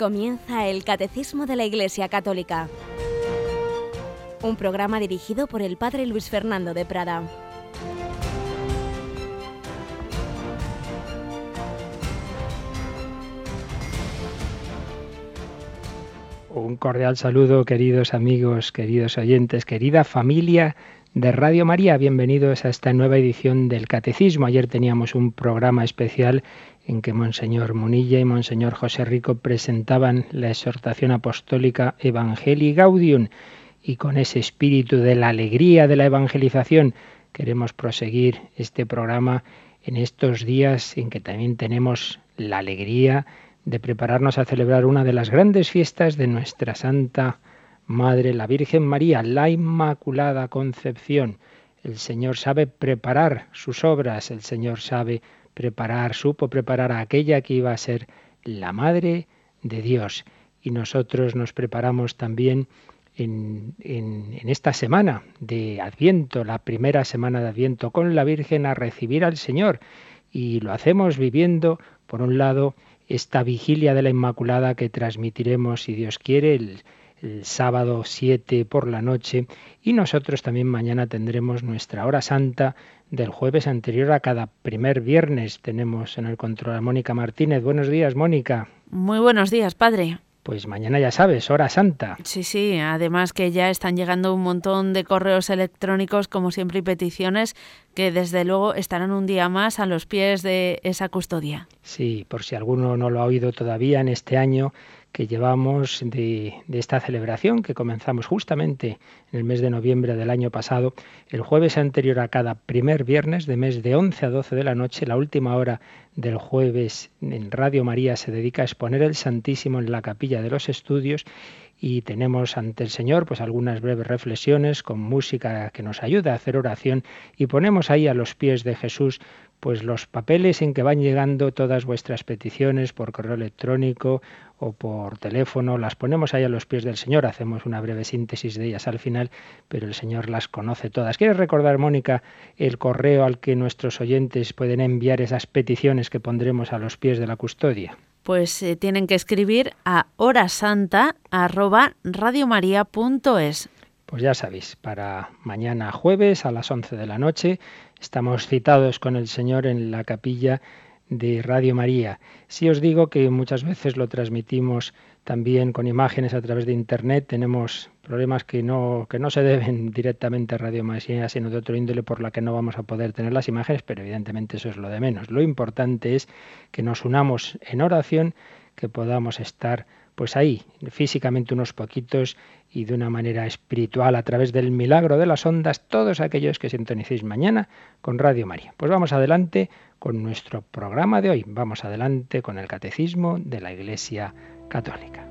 Comienza el Catecismo de la Iglesia Católica, un programa dirigido por el Padre Luis Fernando de Prada. Un cordial saludo, queridos amigos, queridos oyentes, querida familia de Radio María. Bienvenidos a esta nueva edición del Catecismo. Ayer teníamos un programa especial en que Monseñor Munilla y Monseñor José Rico presentaban la exhortación apostólica Evangelii Gaudium y con ese espíritu de la alegría de la evangelización queremos proseguir este programa en estos días en que también tenemos la alegría de prepararnos a celebrar una de las grandes fiestas de nuestra Santa Madre, la Virgen María, la Inmaculada Concepción. El Señor sabe preparar sus obras, el Señor sabe preparar, supo preparar a aquella que iba a ser la Madre de Dios. Y nosotros nos preparamos también en, en, esta semana de Adviento, la primera semana de Adviento, con la Virgen a recibir al Señor. Y lo hacemos viviendo, por un lado, esta vigilia de la Inmaculada que transmitiremos, si Dios quiere, el, el sábado 7 por la noche y nosotros también mañana tendremos nuestra hora santa del jueves anterior a cada primer viernes. Tenemos en el control a Mónica Martínez. Buenos días, Mónica. Muy buenos días, padre. Pues mañana ya sabes, hora santa. Sí, sí, además que ya están llegando un montón de correos electrónicos, como siempre, y peticiones que desde luego estarán un día más a los pies de esa custodia. Sí, por si alguno no lo ha oído todavía en este año, que llevamos de, esta celebración que comenzamos justamente en el mes de noviembre del año pasado, el jueves anterior a cada primer viernes de mes de 11 a 12 de la noche, la última hora del jueves en Radio María se dedica a exponer el Santísimo en la capilla de los estudios y tenemos ante el Señor pues algunas breves reflexiones con música que nos ayuda a hacer oración y ponemos ahí a los pies de Jesús pues los papeles en que van llegando todas vuestras peticiones por correo electrónico o por teléfono, las ponemos ahí a los pies del Señor, hacemos una breve síntesis de ellas al final, pero el Señor las conoce todas. ¿Quieres recordar, Mónica, el correo al que nuestros oyentes pueden enviar esas peticiones que pondremos a los pies de la custodia? Pues eh, tienen que escribir a horasanta@radiomaria.es. Pues ya sabéis, para mañana jueves a las 11 de la noche estamos citados con el Señor en la capilla de Radio María. Si os digo que muchas veces lo transmitimos también con imágenes a través de Internet, tenemos problemas que no, que no se deben directamente a Radio María, sino de otro índole por la que no vamos a poder tener las imágenes, pero evidentemente eso es lo de menos. Lo importante es que nos unamos en oración, que podamos estar pues ahí, físicamente unos poquitos y de una manera espiritual a través del milagro de las ondas, todos aquellos que sintonicéis mañana con Radio María. Pues vamos adelante con nuestro programa de hoy. Vamos adelante con el Catecismo de la Iglesia Católica.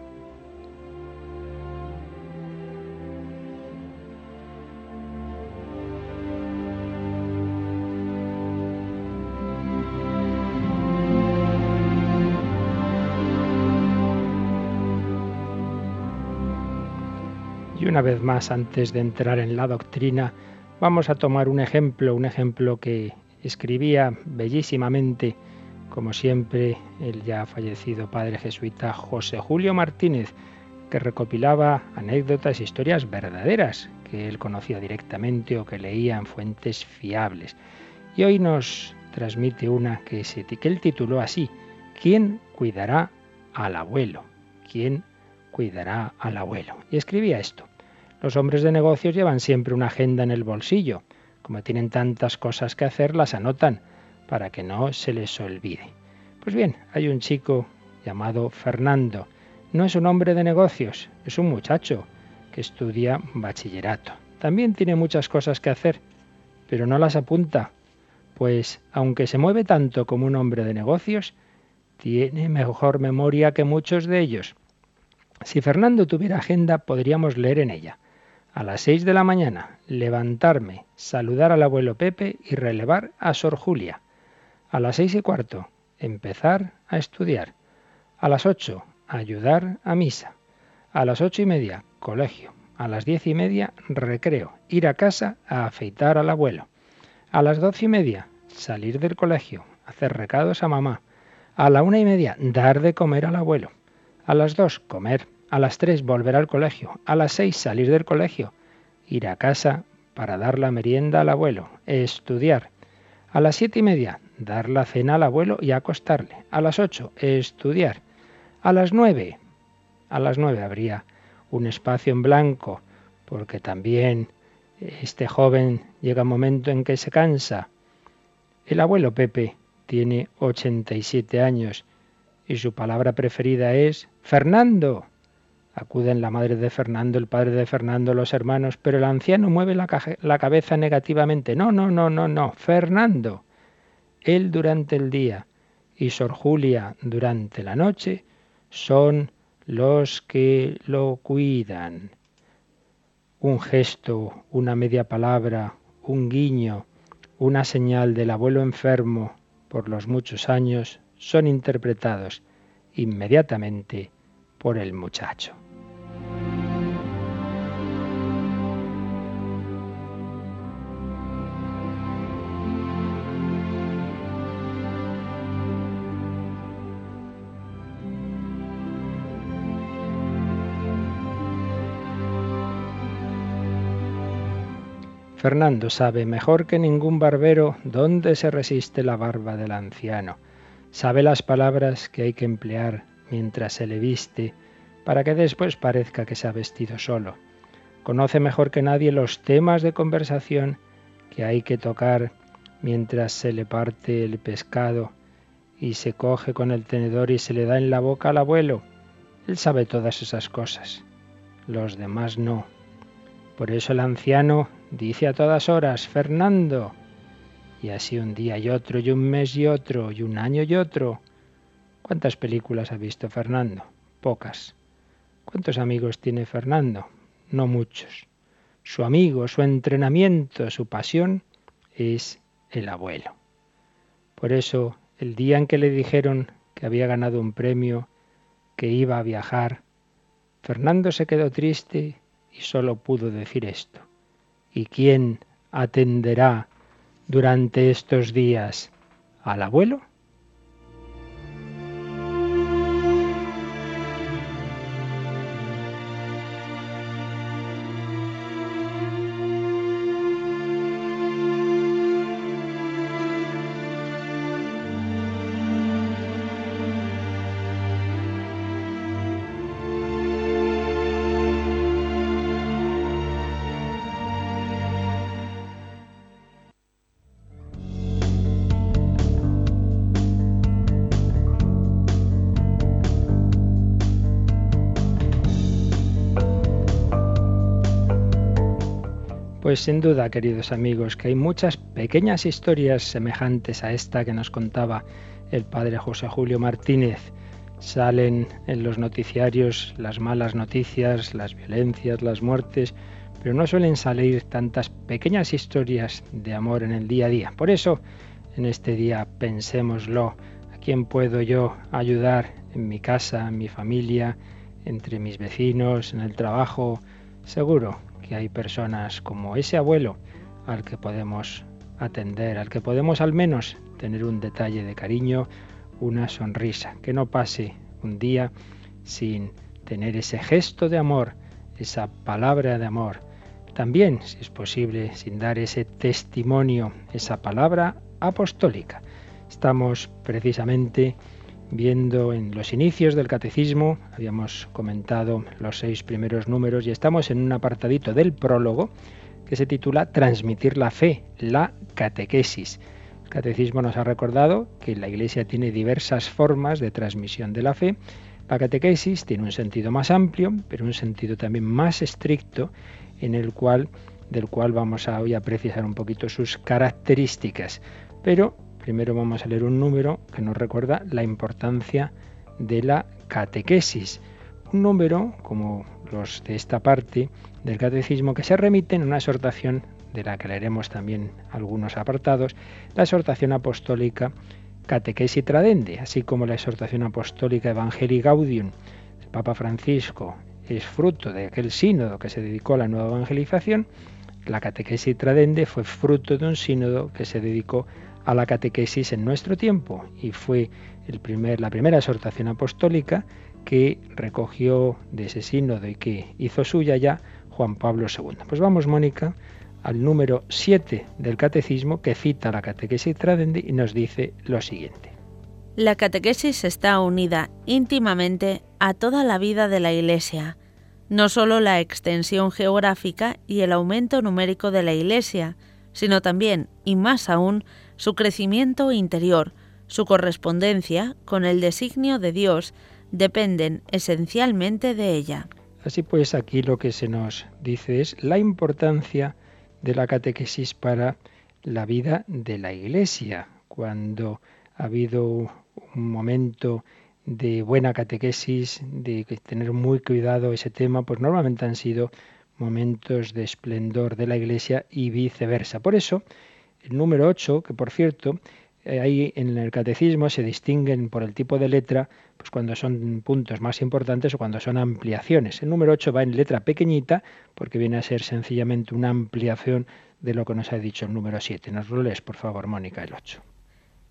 Y una vez más, antes de entrar en la doctrina, vamos a tomar un ejemplo, un ejemplo que escribía bellísimamente, como siempre, el ya fallecido padre jesuita José Julio Martínez, que recopilaba anécdotas e historias verdaderas que él conocía directamente o que leía en fuentes fiables. Y hoy nos transmite una que, que él tituló así, ¿Quién cuidará al abuelo? ¿Quién cuidará al abuelo? Y escribía esto. Los hombres de negocios llevan siempre una agenda en el bolsillo como tienen tantas cosas que hacer, las anotan para que no se les olvide. Pues bien, hay un chico llamado Fernando. No es un hombre de negocios, es un muchacho que estudia bachillerato. También tiene muchas cosas que hacer, pero no las apunta, pues aunque se mueve tanto como un hombre de negocios, tiene mejor memoria que muchos de ellos. Si Fernando tuviera agenda, podríamos leer en ella a las seis de la mañana, levantarme, saludar al abuelo Pepe y relevar a Sor Julia. A las seis y cuarto, empezar a estudiar. A las ocho, ayudar a misa. A las ocho y media, colegio. A las diez y media, recreo. Ir a casa a afeitar al abuelo. A las doce y media, salir del colegio, hacer recados a mamá. A la una y media, dar de comer al abuelo. A las dos, comer. A las tres, volver al colegio. A las seis, salir del colegio. Ir a casa para dar la merienda al abuelo. Estudiar. A las siete y media, dar la cena al abuelo y acostarle. A las ocho, estudiar. A las nueve, a las nueve habría un espacio en blanco, porque también este joven llega un momento en que se cansa. El abuelo Pepe tiene 87 años y su palabra preferida es Fernando. Acuden la madre de Fernando, el padre de Fernando, los hermanos, pero el anciano mueve la, la, cabeza negativamente. No, no, no, no, no, Fernando. Él durante el día y Sor Julia durante la noche son los que lo cuidan. Un gesto, una media palabra, un guiño, una señal del abuelo enfermo por los muchos años son interpretados inmediatamente por el muchacho. Fernando sabe mejor que ningún barbero dónde se resiste la barba del anciano. Sabe las palabras que hay que emplear mientras se le viste para que después parezca que se ha vestido solo. Conoce mejor que nadie los temas de conversación que hay que tocar mientras se le parte el pescado y se coge con el tenedor y se le da en la boca al abuelo. Él sabe todas esas cosas. Los demás no. Por eso el anciano Dice a todas horas, Fernando. Y así un día y otro, y un mes y otro, y un año y otro. ¿Cuántas películas ha visto Fernando? Pocas. ¿Cuántos amigos tiene Fernando? No muchos. Su amigo, su entrenamiento, su pasión es el abuelo. Por eso, el día en que le dijeron que había ganado un premio, que iba a viajar, Fernando se quedó triste y solo pudo decir esto. ¿Y quién atenderá durante estos días al abuelo? Pues sin duda, queridos amigos, que hay muchas pequeñas historias semejantes a esta que nos contaba el padre José Julio Martínez. Salen en los noticiarios las malas noticias, las violencias, las muertes, pero no suelen salir tantas pequeñas historias de amor en el día a día. Por eso, en este día pensémoslo, ¿a quién puedo yo ayudar en mi casa, en mi familia, entre mis vecinos, en el trabajo? Seguro que hay personas como ese abuelo al que podemos atender, al que podemos al menos tener un detalle de cariño, una sonrisa, que no pase un día sin tener ese gesto de amor, esa palabra de amor. También, si es posible, sin dar ese testimonio, esa palabra apostólica. Estamos precisamente viendo en los inicios del catecismo, habíamos comentado los seis primeros números y estamos en un apartadito del prólogo que se titula Transmitir la fe, la catequesis. El catecismo nos ha recordado que la Iglesia tiene diversas formas de transmisión de la fe. La catequesis tiene un sentido más amplio, pero un sentido también más estricto, en el cual, del cual vamos a hoy a precisar un poquito sus características. Pero Primero vamos a leer un número que nos recuerda la importancia de la catequesis. Un número, como los de esta parte del catecismo, que se remite en una exhortación de la que leeremos también algunos apartados, la exhortación apostólica Catequesis Tradende, así como la exhortación apostólica Evangelii Gaudium. El Papa Francisco es fruto de aquel sínodo que se dedicó a la nueva evangelización. La Catequesis Tradende fue fruto de un sínodo que se dedicó a la catequesis en nuestro tiempo y fue la primera exhortación apostólica que recogió de ese sínodo y que hizo suya ya Juan Pablo II. Pues vamos, Mónica, al número 7 del catecismo que cita la catequesis tradendi y nos dice lo siguiente. La catequesis está unida íntimamente a toda la vida de la Iglesia, no solo la extensión geográfica y el aumento numérico de la Iglesia, sino también, y más aún, su crecimiento interior, su correspondencia con el designio de Dios, dependen esencialmente de ella. Así pues, aquí lo que se nos dice es la importancia de la catequesis para la vida de la Iglesia. Cuando ha habido un momento de buena catequesis, de tener muy cuidado ese tema, pues normalmente han sido momentos de esplendor de la Iglesia y viceversa. Por eso, el número 8, que por cierto, eh, ahí en el catecismo se distinguen por el tipo de letra, pues cuando son puntos más importantes o cuando son ampliaciones. El número 8 va en letra pequeñita porque viene a ser sencillamente una ampliación de lo que nos ha dicho el número 7. Nos lo lees, por favor, Mónica, el 8.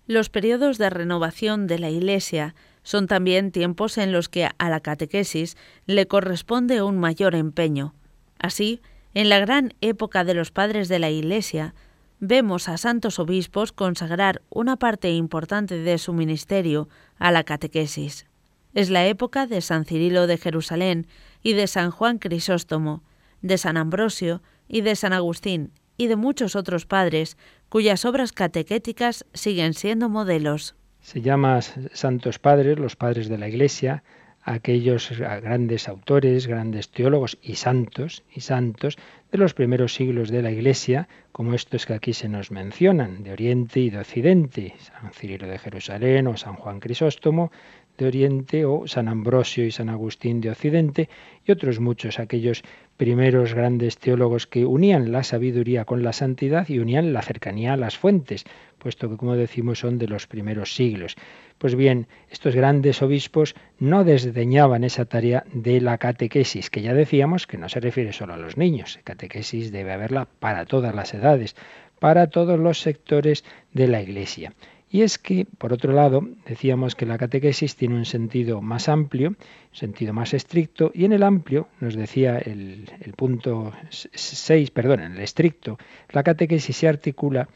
Los periodos de renovación de la Iglesia son también tiempos en los que a la catequesis le corresponde un mayor empeño. Así, en la gran época de los padres de la Iglesia, vemos a santos obispos consagrar una parte importante de su ministerio a la catequesis. Es la época de San Cirilo de Jerusalén y de San Juan Crisóstomo, de San Ambrosio y de San Agustín y de muchos otros padres cuyas obras catequéticas siguen siendo modelos. Se llama santos padres, los padres de la Iglesia, aquellos grandes autores, grandes teólogos y santos y santos de los primeros siglos de la Iglesia, como estos que aquí se nos mencionan, de Oriente y de Occidente, San Cirilo de Jerusalén o San Juan Crisóstomo de Oriente o San Ambrosio y San Agustín de Occidente y otros muchos, aquellos primeros grandes teólogos que unían la sabiduría con la santidad y unían la cercanía a las fuentes, puesto que, como decimos, son de los primeros siglos. Pues bien, estos grandes obispos no desdeñaban esa tarea de la catequesis, que ya decíamos que no se refiere solo a los niños, catequesis debe haberla para todas las edades, para todos los sectores de la Iglesia. Y es que, por otro lado, decíamos que la catequesis tiene un sentido más amplio, sentido más estricto, y en el amplio, nos decía el, el punto 6, perdón, en el estricto, la catequesis se articula,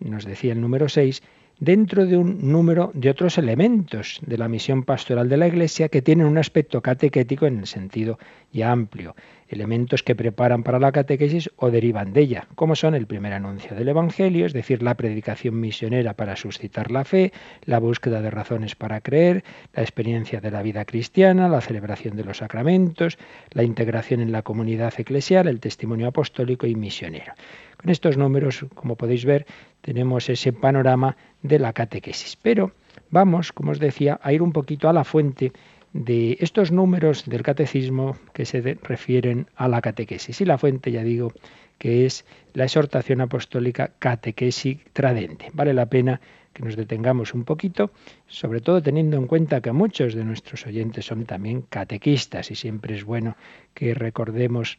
nos decía el número 6, dentro de un número de otros elementos de la misión pastoral de la Iglesia que tienen un aspecto catequético en el sentido ya amplio, elementos que preparan para la catequesis o derivan de ella, como son el primer anuncio del Evangelio, es decir, la predicación misionera para suscitar la fe, la búsqueda de razones para creer, la experiencia de la vida cristiana, la celebración de los sacramentos, la integración en la comunidad eclesial, el testimonio apostólico y misionero. Con estos números, como podéis ver, tenemos ese panorama de la catequesis. Pero vamos, como os decía, a ir un poquito a la fuente de estos números del catecismo que se refieren a la catequesis. Y la fuente, ya digo, que es la exhortación apostólica catequesis tradente. Vale la pena que nos detengamos un poquito, sobre todo teniendo en cuenta que muchos de nuestros oyentes son también catequistas y siempre es bueno que recordemos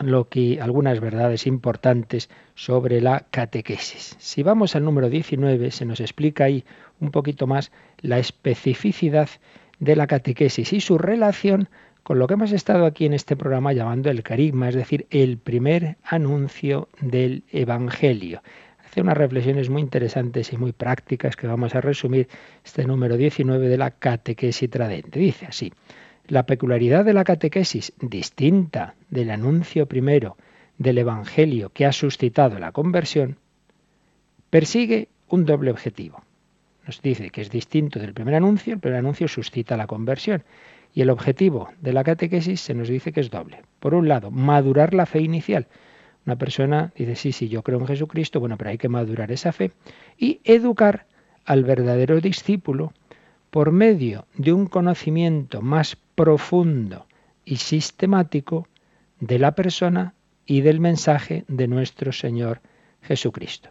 lo que algunas verdades importantes sobre la catequesis. Si vamos al número 19, se nos explica ahí un poquito más la especificidad de la catequesis y su relación con lo que hemos estado aquí en este programa llamando el carisma, es decir, el primer anuncio del Evangelio. Hace unas reflexiones muy interesantes y muy prácticas que vamos a resumir este número 19 de la catequesis tradente. Dice así, la peculiaridad de la catequesis, distinta del anuncio primero del Evangelio que ha suscitado la conversión, persigue un doble objetivo. Nos dice que es distinto del primer anuncio, el primer anuncio suscita la conversión. Y el objetivo de la catequesis se nos dice que es doble. Por un lado, madurar la fe inicial. Una persona dice, sí, sí, yo creo en Jesucristo, bueno, pero hay que madurar esa fe. Y educar al verdadero discípulo por medio de un conocimiento más profundo y sistemático de la persona y del mensaje de nuestro Señor Jesucristo.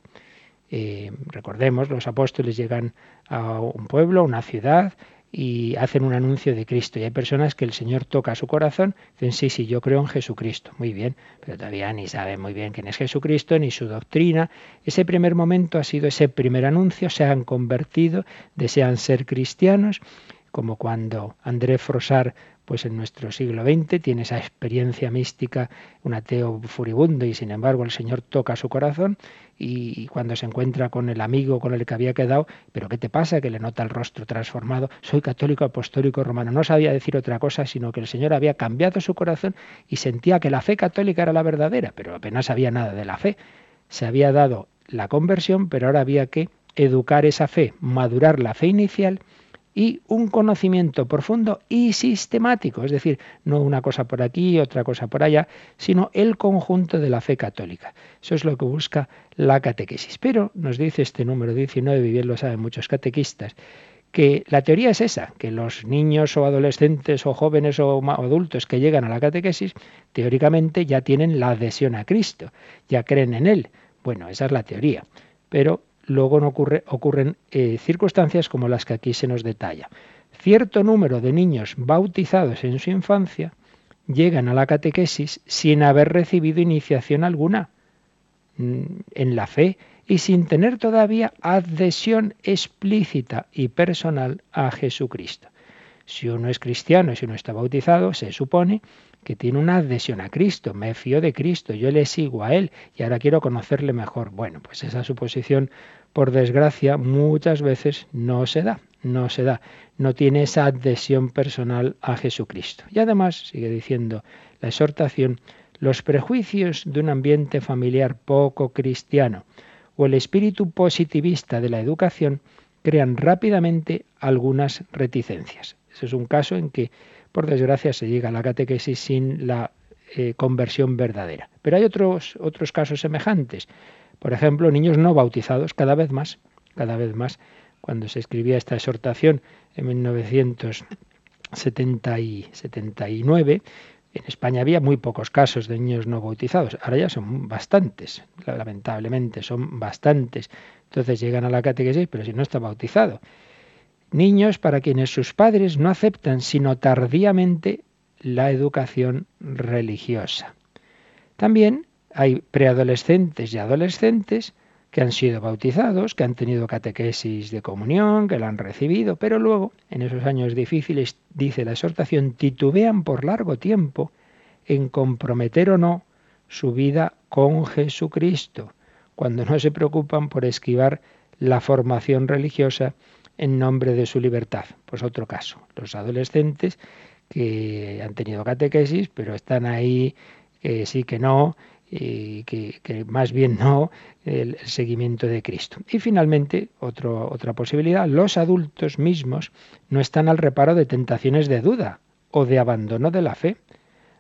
Eh, recordemos, los apóstoles llegan a un pueblo, a una ciudad, y hacen un anuncio de Cristo. Y hay personas que el Señor toca su corazón, dicen, sí, sí, yo creo en Jesucristo. Muy bien, pero todavía ni saben muy bien quién es Jesucristo, ni su doctrina. Ese primer momento ha sido ese primer anuncio, se han convertido, desean ser cristianos. Como cuando André Frossard pues en nuestro siglo XX tiene esa experiencia mística, un ateo furibundo, y sin embargo el Señor toca su corazón y cuando se encuentra con el amigo con el que había quedado, pero ¿qué te pasa? Que le nota el rostro transformado, soy católico apostólico romano, no sabía decir otra cosa, sino que el Señor había cambiado su corazón y sentía que la fe católica era la verdadera, pero apenas sabía nada de la fe. Se había dado la conversión, pero ahora había que educar esa fe, madurar la fe inicial y un conocimiento profundo y sistemático, es decir, no una cosa por aquí, otra cosa por allá, sino el conjunto de la fe católica. Eso es lo que busca la catequesis. Pero nos dice este número 19, y bien lo saben muchos catequistas, que la teoría es esa, que los niños o adolescentes o jóvenes o adultos que llegan a la catequesis, teóricamente ya tienen la adhesión a Cristo, ya creen en Él. Bueno, esa es la teoría. Pero luego no ocurre, ocurren eh, circunstancias como las que aquí se nos detalla. Cierto número de niños bautizados en su infancia llegan a la catequesis sin haber recibido iniciación alguna mm, en la fe y sin tener todavía adhesión explícita y personal a Jesucristo. Si uno es cristiano, si uno está bautizado, se supone que tiene una adhesión a Cristo, me fío de Cristo, yo le sigo a Él y ahora quiero conocerle mejor. Bueno, pues esa suposición, por desgracia, muchas veces no se da, no se da, no tiene esa adhesión personal a Jesucristo. Y además, sigue diciendo la exhortación, los prejuicios de un ambiente familiar poco cristiano o el espíritu positivista de la educación crean rápidamente algunas reticencias. Ese es un caso en que por desgracia, se llega a la catequesis sin la eh, conversión verdadera. Pero hay otros, otros casos semejantes. Por ejemplo, niños no bautizados, cada vez más, cada vez más. Cuando se escribía esta exhortación en 1979, en España había muy pocos casos de niños no bautizados. Ahora ya son bastantes, lamentablemente son bastantes. Entonces llegan a la catequesis, pero si no está bautizado niños para quienes sus padres no aceptan sino tardíamente la educación religiosa. También hay preadolescentes y adolescentes que han sido bautizados, que han tenido catequesis de comunión, que la han recibido, pero luego, en esos años difíciles, dice la exhortación, titubean por largo tiempo en comprometer o no su vida con Jesucristo, cuando no se preocupan por esquivar la formación religiosa en nombre de su libertad. Pues otro caso, los adolescentes que han tenido catequesis, pero están ahí que sí que no, y que, más bien no el, seguimiento de Cristo. Y finalmente, otra posibilidad, los adultos mismos no están al reparo de tentaciones de duda o de abandono de la fe,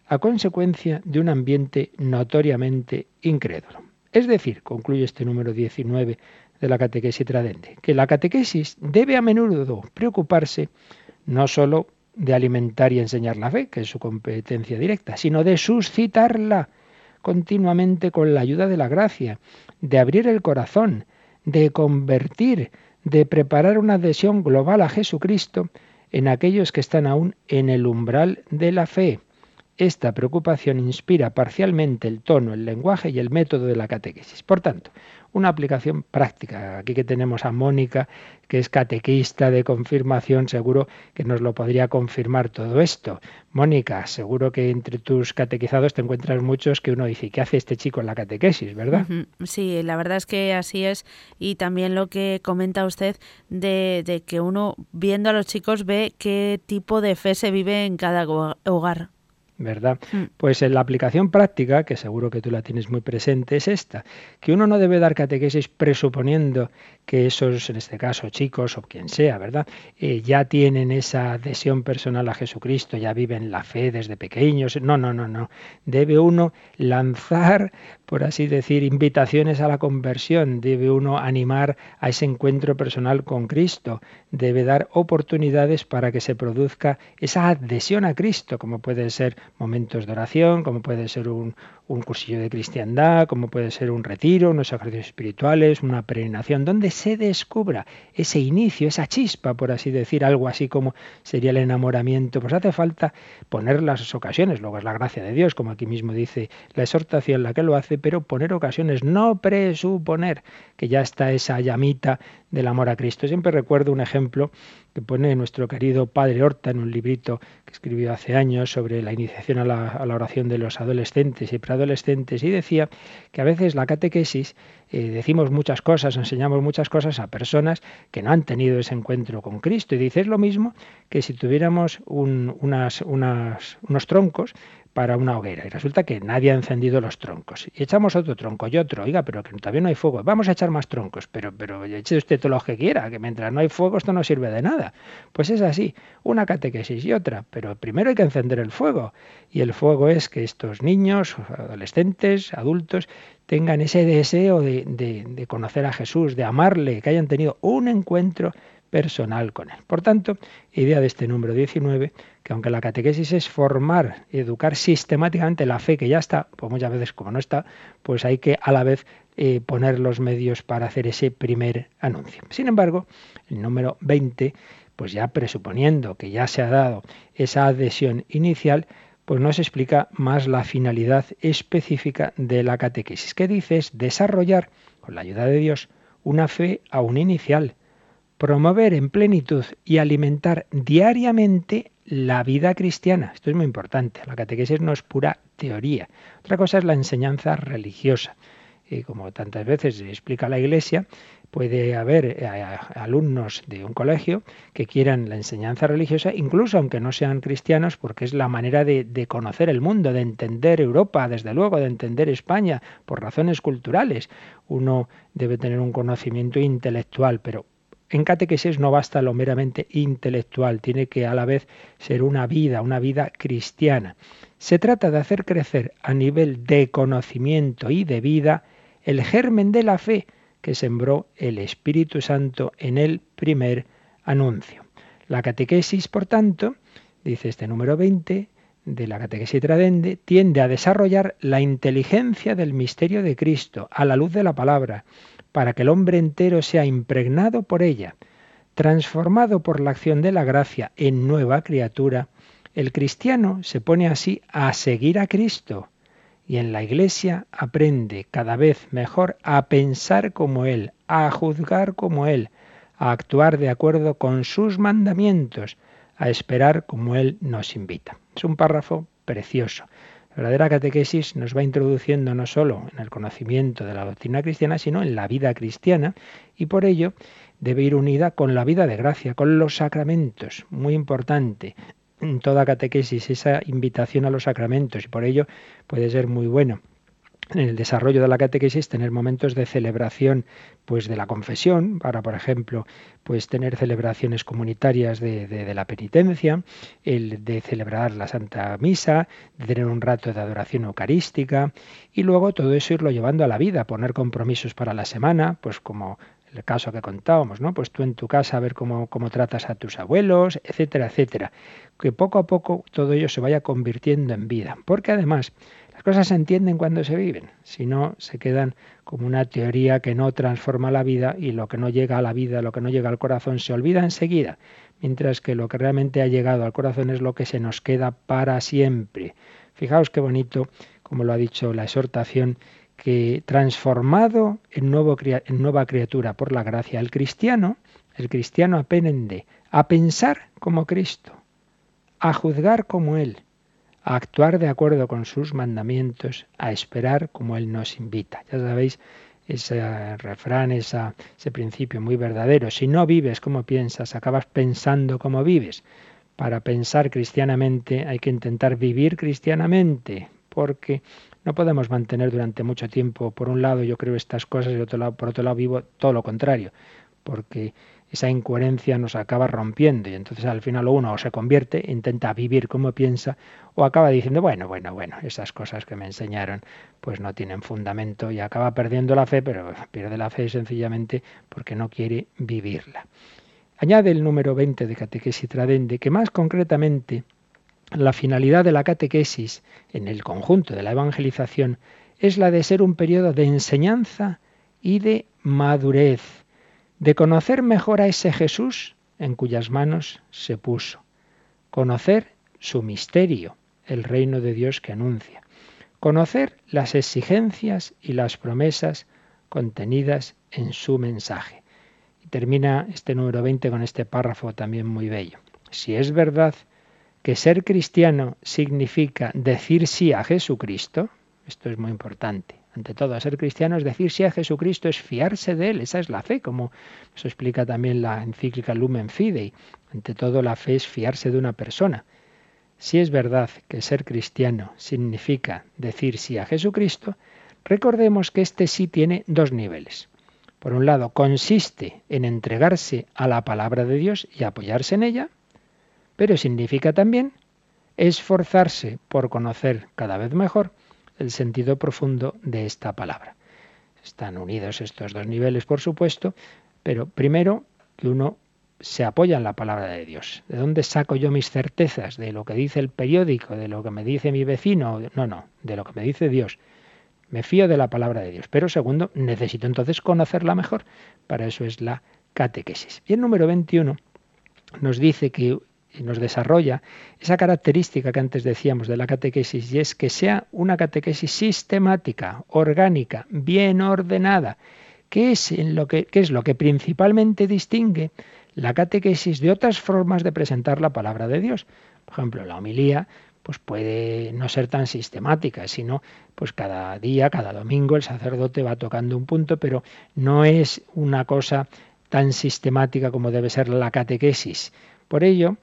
a consecuencia de un ambiente notoriamente incrédulo. Es decir, concluye este número 19 de la catequesis tradente, que la catequesis debe a menudo preocuparse no sólo de alimentar y enseñar la fe, que es su competencia directa, sino de suscitarla continuamente con la ayuda de la gracia, de abrir el corazón, de convertir, de preparar una adhesión global a Jesucristo en aquellos que están aún en el umbral de la fe. Esta preocupación inspira parcialmente el tono, el lenguaje y el método de la catequesis. Por tanto, una aplicación práctica. Aquí que tenemos a Mónica, que es catequista de confirmación, seguro que nos lo podría confirmar todo esto. Mónica, seguro que entre tus catequizados te encuentras muchos que uno dice, ¿qué hace este chico en la catequesis, verdad? Sí, la verdad es que así es. Y también lo que comenta usted de, de que uno, viendo a los chicos, ve qué tipo de fe se vive en cada hogar. ¿Verdad? Mm. Pues en la aplicación práctica, que seguro que tú la tienes muy presente, es esta, que uno no debe dar catequesis presuponiendo que esos, en este caso, chicos o quien sea, ¿verdad? Eh, ya tienen esa adhesión personal a Jesucristo, ya viven la fe desde pequeños. No, no, no, no. Debe uno lanzar, por así decir, invitaciones a la conversión, debe uno animar a ese encuentro personal con Cristo, debe dar oportunidades para que se produzca esa adhesión a Cristo, como puede ser momentos de oración, como puede ser un, un cursillo de cristiandad, como puede ser un retiro, unos ejercicios espirituales, una peregrinación, donde se descubra ese inicio, esa chispa, por así decir, algo así como sería el enamoramiento. Pues hace falta poner las ocasiones, luego es la gracia de Dios, como aquí mismo dice la exhortación la que lo hace, pero poner ocasiones, no presuponer que ya está esa llamita del amor a Cristo. Siempre recuerdo un ejemplo que pone nuestro querido padre Horta en un librito que escribió hace años sobre la iniciación a la, oración de los adolescentes y preadolescentes y decía que a veces la catequesis eh, decimos muchas cosas, enseñamos muchas cosas a personas que no han tenido ese encuentro con Cristo y dice es lo mismo que si tuviéramos unas, unos troncos para una hoguera y resulta que nadie ha encendido los troncos. Y echamos otro tronco y otro, oiga, pero que todavía no hay fuego. Vamos a echar más troncos, pero, pero eche usted todo lo que quiera, que mientras no hay fuego esto no sirve de nada. Pues es así, una catequesis y otra, pero primero hay que encender el fuego. Y el fuego es que estos niños, adolescentes, adultos, tengan ese deseo de, de conocer a Jesús, de amarle, que hayan tenido un encuentro personal con él. Por tanto, idea de este número 19, que aunque la catequesis es formar, educar sistemáticamente la fe que ya está, pues muchas veces como no está, pues hay que a la vez eh, poner los medios para hacer ese primer anuncio. Sin embargo, el número 20, pues ya presuponiendo que ya se ha dado esa adhesión inicial, pues nos explica más la finalidad específica de la catequesis, que dice es desarrollar, con la ayuda de Dios, una fe aún inicial, promover en plenitud y alimentar diariamente la vida cristiana. Esto es muy importante. La catequesis no es pura teoría. Otra cosa es la enseñanza religiosa. Y como tantas veces explica la Iglesia, puede haber eh, alumnos de un colegio que quieran la enseñanza religiosa, incluso aunque no sean cristianos, porque es la manera de, conocer el mundo, de entender Europa, desde luego, de entender España, por razones culturales. Uno debe tener un conocimiento intelectual, pero en catequesis no basta lo meramente intelectual, tiene que a la vez ser una vida, una vida cristiana. Se trata de hacer crecer a nivel de conocimiento y de vida el germen de la fe que sembró el Espíritu Santo en el primer anuncio. La catequesis, por tanto, dice este número 20 de la catequesis tradende, tiende a desarrollar la inteligencia del misterio de Cristo a la luz de la palabra para que el hombre entero sea impregnado por ella, transformado por la acción de la gracia en nueva criatura, el cristiano se pone así a seguir a Cristo y en la iglesia aprende cada vez mejor a pensar como Él, a juzgar como Él, a actuar de acuerdo con sus mandamientos, a esperar como Él nos invita. Es un párrafo precioso. La verdadera catequesis nos va introduciendo no solo en el conocimiento de la doctrina cristiana, sino en la vida cristiana y por ello debe ir unida con la vida de gracia, con los sacramentos, muy importante. En toda catequesis esa invitación a los sacramentos y por ello puede ser muy bueno en el desarrollo de la catequesis tener momentos de celebración pues de la confesión para por ejemplo pues tener celebraciones comunitarias de, de, la penitencia el de celebrar la santa misa de tener un rato de adoración eucarística y luego todo eso irlo llevando a la vida poner compromisos para la semana pues como el caso que contábamos, ¿no? Pues tú en tu casa a ver cómo, cómo tratas a tus abuelos, etcétera, etcétera. Que poco a poco todo ello se vaya convirtiendo en vida. Porque además cosas se entienden cuando se viven, si no se quedan como una teoría que no transforma la vida y lo que no llega a la vida, lo que no llega al corazón se olvida enseguida, mientras que lo que realmente ha llegado al corazón es lo que se nos queda para siempre. Fijaos qué bonito, como lo ha dicho la exhortación, que transformado en, nueva criatura por la gracia, el cristiano, el cristiano aprende a pensar como Cristo, a juzgar como Él, a actuar de acuerdo con sus mandamientos, a esperar como Él nos invita. Ya sabéis ese refrán, ese principio muy verdadero. Si no vives como piensas, acabas pensando como vives. Para pensar cristianamente hay que intentar vivir cristianamente, porque no podemos mantener durante mucho tiempo, por un lado yo creo estas cosas y otro lado, por otro lado vivo todo lo contrario, porque esa incoherencia nos acaba rompiendo y entonces al final uno o se convierte, intenta vivir como piensa o acaba diciendo, bueno, bueno, bueno, esas cosas que me enseñaron pues no tienen fundamento y acaba perdiendo la fe, pero pierde la fe sencillamente porque no quiere vivirla. Añade el número 20 de Catequesis Tradende que más concretamente la finalidad de la catequesis en el conjunto de la evangelización es la de ser un periodo de enseñanza y de madurez de conocer mejor a ese Jesús en cuyas manos se puso, conocer su misterio, el reino de Dios que anuncia, conocer las exigencias y las promesas contenidas en su mensaje. Y termina este número 20 con este párrafo también muy bello. Si es verdad que ser cristiano significa decir sí a Jesucristo, esto es muy importante. Ante todo, ser cristiano es decir sí a Jesucristo, es fiarse de Él, esa es la fe, como nos explica también la encíclica Lumen Fidei. Ante todo, la fe es fiarse de una persona. Si es verdad que ser cristiano significa decir sí a Jesucristo, recordemos que este sí tiene dos niveles. Por un lado, consiste en entregarse a la palabra de Dios y apoyarse en ella, pero significa también esforzarse por conocer cada vez mejor el sentido profundo de esta palabra. Están unidos estos dos niveles, por supuesto, pero primero que uno se apoya en la palabra de Dios. ¿De dónde saco yo mis certezas? ¿De lo que dice el periódico? ¿De lo que me dice mi vecino? No, no, de lo que me dice Dios. Me fío de la palabra de Dios. Pero segundo, necesito entonces conocerla mejor. Para eso es la catequesis. Y el número 21 nos dice que nos desarrolla esa característica que antes decíamos de la catequesis y es que sea una catequesis sistemática, orgánica, bien ordenada. ¿Qué es, en lo que, qué es lo que principalmente distingue la catequesis de otras formas de presentar la palabra de Dios? Por ejemplo, la homilía pues puede no ser tan sistemática, sino pues cada día, cada domingo el sacerdote va tocando un punto, pero no es una cosa tan sistemática como debe ser la catequesis. Por ello,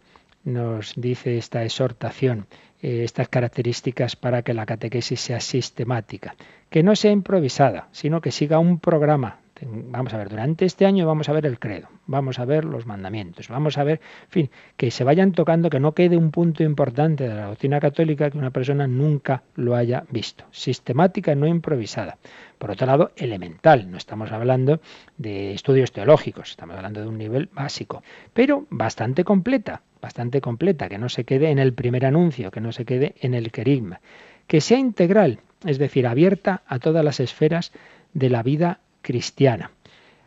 nos dice esta exhortación, eh, estas características para que la catequesis sea sistemática, que no sea improvisada, sino que siga un programa Vamos a ver, durante este año vamos a ver el credo, vamos a ver los mandamientos, vamos a ver, en fin, que se vayan tocando, que no quede un punto importante de la doctrina católica que una persona nunca lo haya visto. Sistemática, no improvisada. Por otro lado, elemental, no estamos hablando de estudios teológicos, estamos hablando de un nivel básico, pero bastante completa, bastante completa, que no se quede en el primer anuncio, que no se quede en el querigma, que sea integral, es decir, abierta a todas las esferas de la vida cristiana.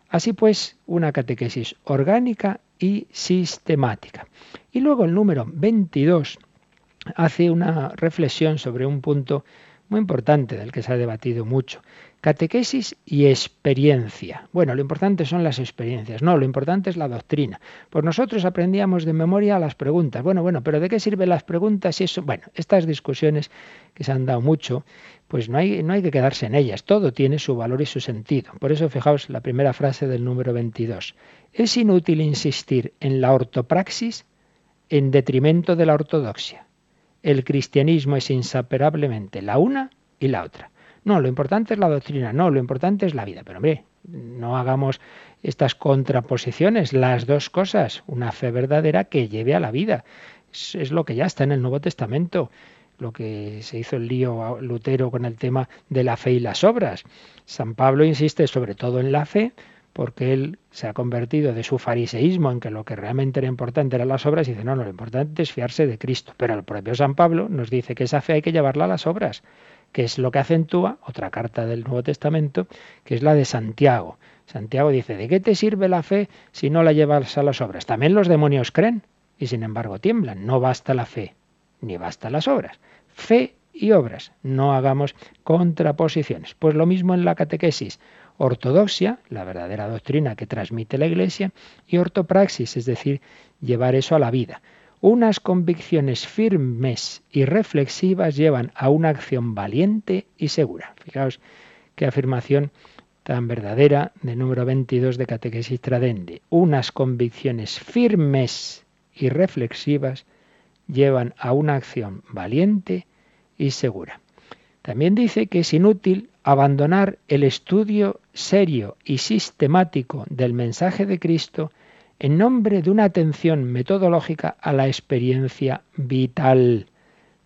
Así pues, una catequesis orgánica y sistemática. Y luego el número 22 hace una reflexión sobre un punto muy importante del que se ha debatido mucho. Catequesis y experiencia. Bueno, lo importante son las experiencias, no, lo importante es la doctrina. Pues nosotros aprendíamos de memoria las preguntas. Bueno, bueno, pero ¿de qué sirven las preguntas y eso? Bueno, estas discusiones que se han dado mucho, pues no hay, no hay que quedarse en ellas, todo tiene su valor y su sentido. Por eso fijaos la primera frase del número 22. Es inútil insistir en la ortopraxis en detrimento de la ortodoxia. El cristianismo es inseparablemente la una y la otra. No, lo importante es la doctrina, no, lo importante es la vida. Pero hombre, no hagamos estas contraposiciones, las dos cosas, una fe verdadera que lleve a la vida. Es, lo que ya está en el Nuevo Testamento, lo que se hizo el lío Lutero con el tema de la fe y las obras. San Pablo insiste sobre todo en la fe, porque él se ha convertido de su fariseísmo en que lo que realmente era importante eran las obras y dice, no, no, lo importante es fiarse de Cristo. Pero el propio San Pablo nos dice que esa fe hay que llevarla a las obras que es lo que acentúa otra carta del Nuevo Testamento, que es la de Santiago. Santiago dice, ¿de qué te sirve la fe si no la llevas a las obras? También los demonios creen y sin embargo tiemblan. No basta la fe, ni basta las obras. Fe y obras. No hagamos contraposiciones. Pues lo mismo en la catequesis. Ortodoxia, la verdadera doctrina que transmite la Iglesia, y ortopraxis, es decir, llevar eso a la vida. Unas convicciones firmes y reflexivas llevan a una acción valiente y segura. Fijaos qué afirmación tan verdadera de número 22 de Catequesis Tradende. Unas convicciones firmes y reflexivas llevan a una acción valiente y segura. También dice que es inútil abandonar el estudio serio y sistemático del mensaje de Cristo en nombre de una atención metodológica a la experiencia vital.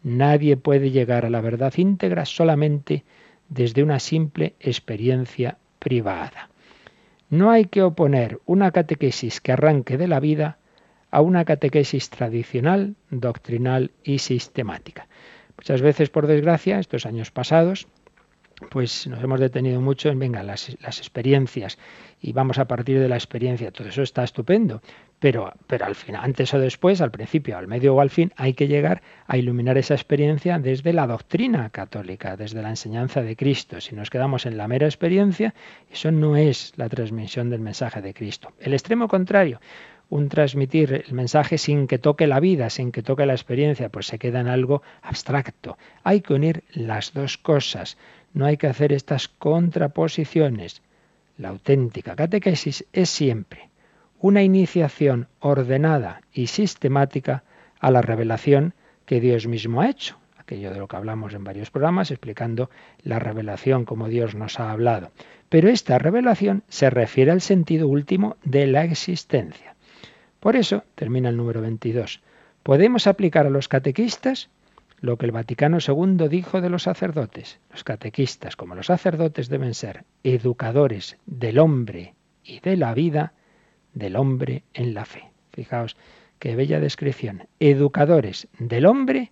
Nadie puede llegar a la verdad íntegra solamente desde una simple experiencia privada. No hay que oponer una catequesis que arranque de la vida a una catequesis tradicional, doctrinal y sistemática. Muchas veces, por desgracia, estos años pasados, pues nos hemos detenido mucho en, venga, las, experiencias y vamos a partir de la experiencia. Todo eso está estupendo, pero, pero al final, antes o después, al principio, al medio o al fin, hay que llegar a iluminar esa experiencia desde la doctrina católica, desde la enseñanza de Cristo. Si nos quedamos en la mera experiencia, eso no es la transmisión del mensaje de Cristo. El extremo contrario, un transmitir el mensaje sin que toque la vida, sin que toque la experiencia, pues se queda en algo abstracto. Hay que unir las dos cosas, no hay que hacer estas contraposiciones. La auténtica catequesis es siempre una iniciación ordenada y sistemática a la revelación que Dios mismo ha hecho, aquello de lo que hablamos en varios programas explicando la revelación como Dios nos ha hablado. Pero esta revelación se refiere al sentido último de la existencia. Por eso, termina el número 22, podemos aplicar a los catequistas lo que el Vaticano II dijo de los sacerdotes. Los catequistas, como los sacerdotes, deben ser educadores del hombre y de la vida del hombre en la fe. Fijaos qué bella descripción. Educadores del hombre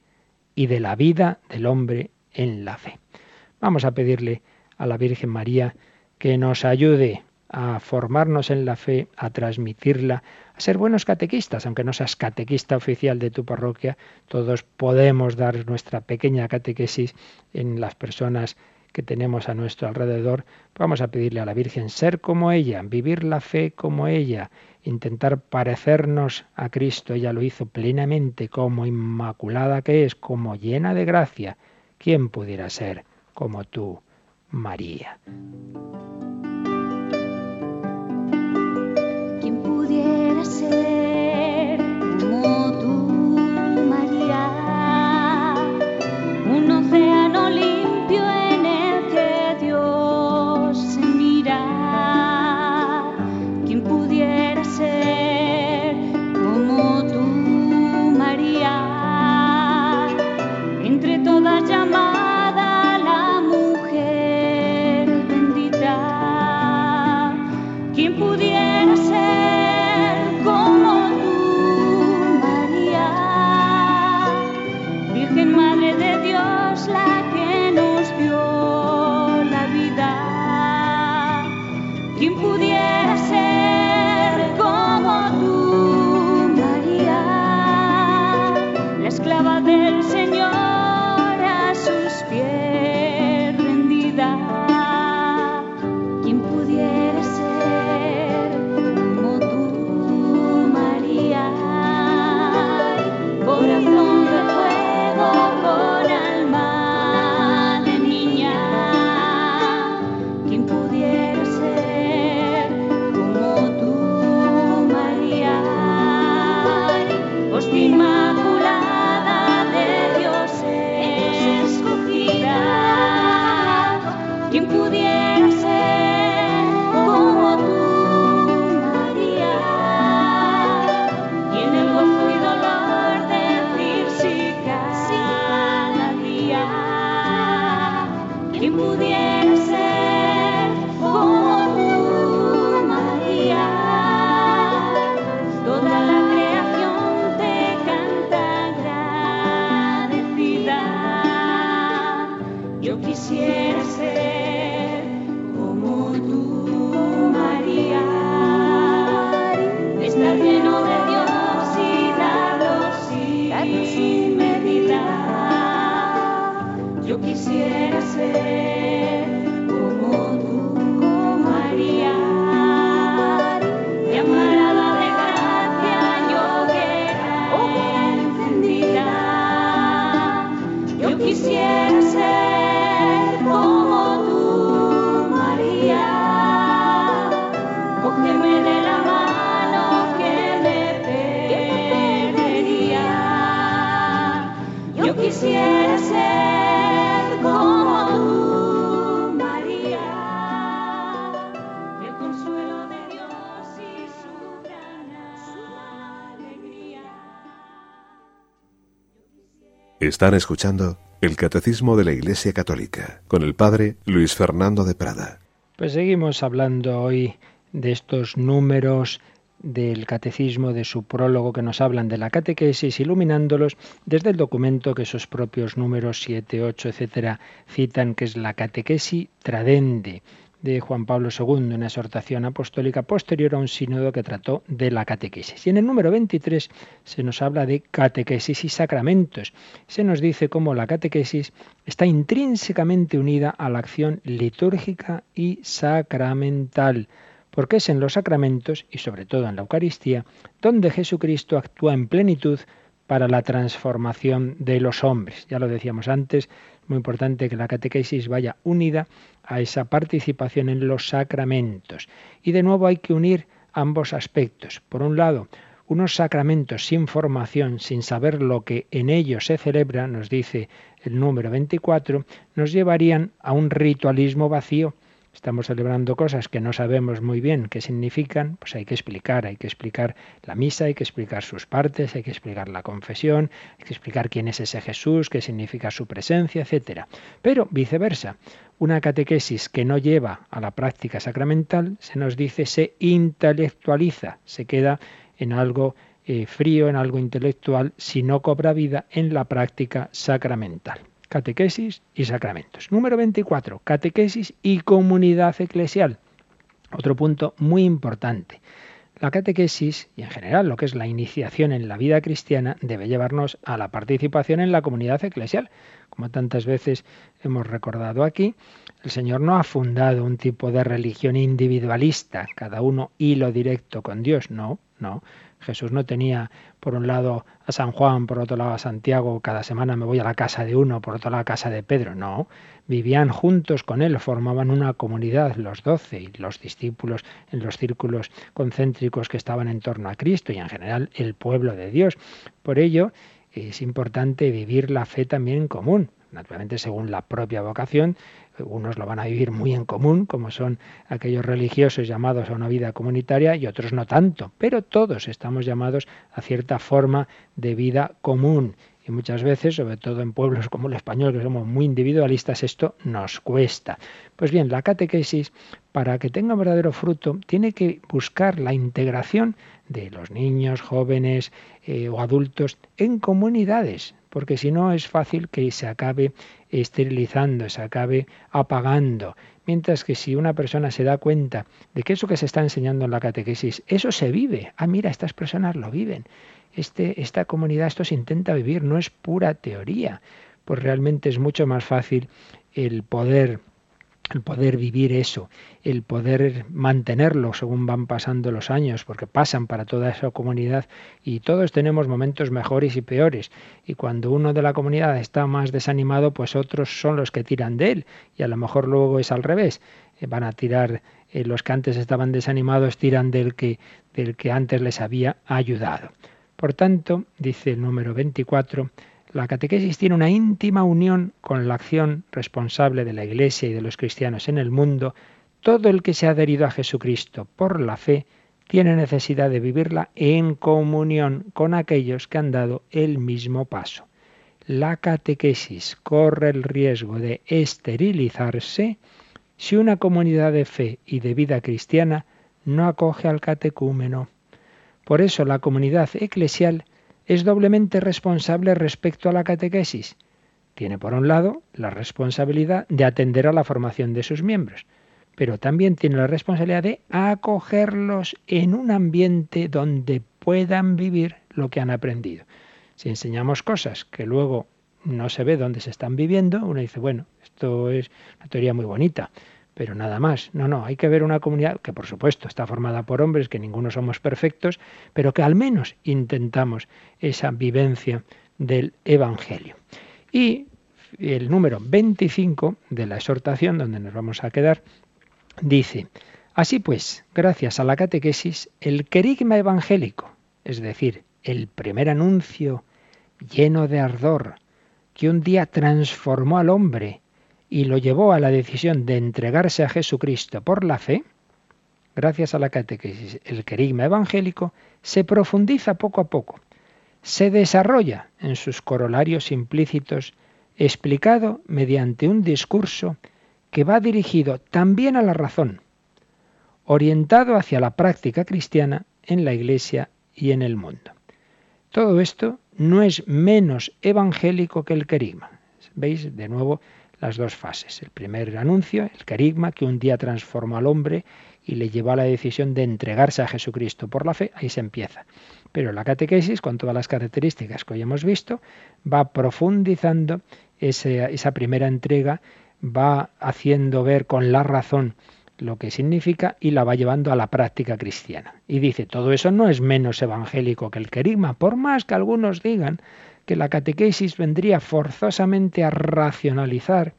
y de la vida del hombre en la fe. Vamos a pedirle a la Virgen María que nos ayude a formarnos en la fe, a transmitirla, ser buenos catequistas, aunque no seas catequista oficial de tu parroquia, todos podemos dar nuestra pequeña catequesis en las personas que tenemos a nuestro alrededor. Vamos a pedirle a la Virgen ser como ella, vivir la fe como ella, intentar parecernos a Cristo. Ella lo hizo plenamente como inmaculada que es, como llena de gracia. ¿Quién pudiera ser como tú, María? Ser Están escuchando el Catecismo de la Iglesia Católica con el Padre Luis Fernando de Prada. Pues seguimos hablando hoy de estos números del catecismo, de su prólogo que nos hablan de la catequesis, iluminándolos desde el documento que esos propios números 7, 8, etcétera, citan, que es la catequesis tradende de Juan Pablo II, una exhortación apostólica posterior a un sínodo que trató de la catequesis. Y en el número 23 se nos habla de catequesis y sacramentos. Se nos dice cómo la catequesis está intrínsecamente unida a la acción litúrgica y sacramental porque es en los sacramentos y sobre todo en la Eucaristía donde Jesucristo actúa en plenitud para la transformación de los hombres. Ya lo decíamos antes, muy importante que la catequesis vaya unida a esa participación en los sacramentos. Y de nuevo hay que unir ambos aspectos. Por un lado, unos sacramentos sin formación, sin saber lo que en ellos se celebra, nos dice el número 24, nos llevarían a un ritualismo vacío estamos celebrando cosas que no sabemos muy bien qué significan, pues hay que explicar, hay que explicar la misa, hay que explicar sus partes, hay que explicar la confesión, hay que explicar quién es ese Jesús, qué significa su presencia, etcétera. Pero viceversa, una catequesis que no lleva a la práctica sacramental, se nos dice, se intelectualiza, se queda en algo eh, frío, en algo intelectual, si no cobra vida en la práctica sacramental catequesis y sacramentos. Número 24, catequesis y comunidad eclesial. Otro punto muy importante. La catequesis y en general lo que es la iniciación en la vida cristiana debe llevarnos a la participación en la comunidad eclesial. Como tantas veces hemos recordado aquí, el Señor no ha fundado un tipo de religión individualista, cada uno hilo directo con Dios, no, no. Jesús no tenía por un lado a San Juan, por otro lado a Santiago, cada semana me voy a la casa de uno, por otro lado a la casa de Pedro. No, vivían juntos con él, formaban una comunidad, los doce y los discípulos en los círculos concéntricos que estaban en torno a Cristo y en general el pueblo de Dios. Por ello es importante vivir la fe también en común naturalmente según la propia vocación, unos lo van a vivir muy en común, como son aquellos religiosos llamados a una vida comunitaria, y otros no tanto, pero todos estamos llamados a cierta forma de vida común. Y muchas veces, sobre todo en pueblos como el español, que somos muy individualistas, esto nos cuesta. Pues bien, la catequesis, para que tenga verdadero fruto, tiene que buscar la integración de los niños, jóvenes eh, o adultos en comunidades, porque si no es fácil que se acabe esterilizando, se acabe apagando. Mientras que si una persona se da cuenta de que eso que se está enseñando en la catequesis, eso se vive. Ah, mira, estas personas lo viven. Este, esta comunidad esto se intenta vivir, no es pura teoría. Pues realmente es mucho más fácil el poder el poder vivir eso, el poder mantenerlo según van pasando los años, porque pasan para toda esa comunidad y todos tenemos momentos mejores y peores. Y cuando uno de la comunidad está más desanimado, pues otros son los que tiran de él. Y a lo mejor luego es al revés. Eh, van a tirar, eh, los que antes estaban desanimados tiran del que, del que antes les había ayudado. Por tanto, dice el número 24, la catequesis tiene una íntima unión con la acción responsable de la Iglesia y de los cristianos en el mundo. Todo el que se ha adherido a Jesucristo por la fe tiene necesidad de vivirla en comunión con aquellos que han dado el mismo paso. La catequesis corre el riesgo de esterilizarse si una comunidad de fe y de vida cristiana no acoge al catecúmeno. Por eso la comunidad eclesial es doblemente responsable respecto a la catequesis. Tiene, por un lado, la responsabilidad de atender a la formación de sus miembros, pero también tiene la responsabilidad de acogerlos en un ambiente donde puedan vivir lo que han aprendido. Si enseñamos cosas que luego no se ve dónde se están viviendo, uno dice, bueno, esto es una teoría muy bonita, pero nada más. No, no, hay que ver una comunidad que por supuesto está formada por hombres, que ninguno somos perfectos, pero que al menos intentamos esa vivencia del Evangelio. Y el número 25 de la exhortación, donde nos vamos a quedar, dice, así pues, gracias a la catequesis, el querigma evangélico, es decir, el primer anuncio lleno de ardor, que un día transformó al hombre, y lo llevó a la decisión de entregarse a Jesucristo por la fe, gracias a la catequesis, el querigma evangélico se profundiza poco a poco, se desarrolla en sus corolarios implícitos, explicado mediante un discurso que va dirigido también a la razón, orientado hacia la práctica cristiana en la Iglesia y en el mundo. Todo esto no es menos evangélico que el querigma. ¿Veis? De nuevo las dos fases. El primer anuncio, el querigma, que un día transformó al hombre y le llevó a la decisión de entregarse a Jesucristo por la fe, ahí se empieza. Pero la catequesis, con todas las características que hoy hemos visto, va profundizando esa primera entrega, va haciendo ver con la razón lo que significa y la va llevando a la práctica cristiana. Y dice, todo eso no es menos evangélico que el querigma, por más que algunos digan que la catequesis vendría forzosamente a racionalizar,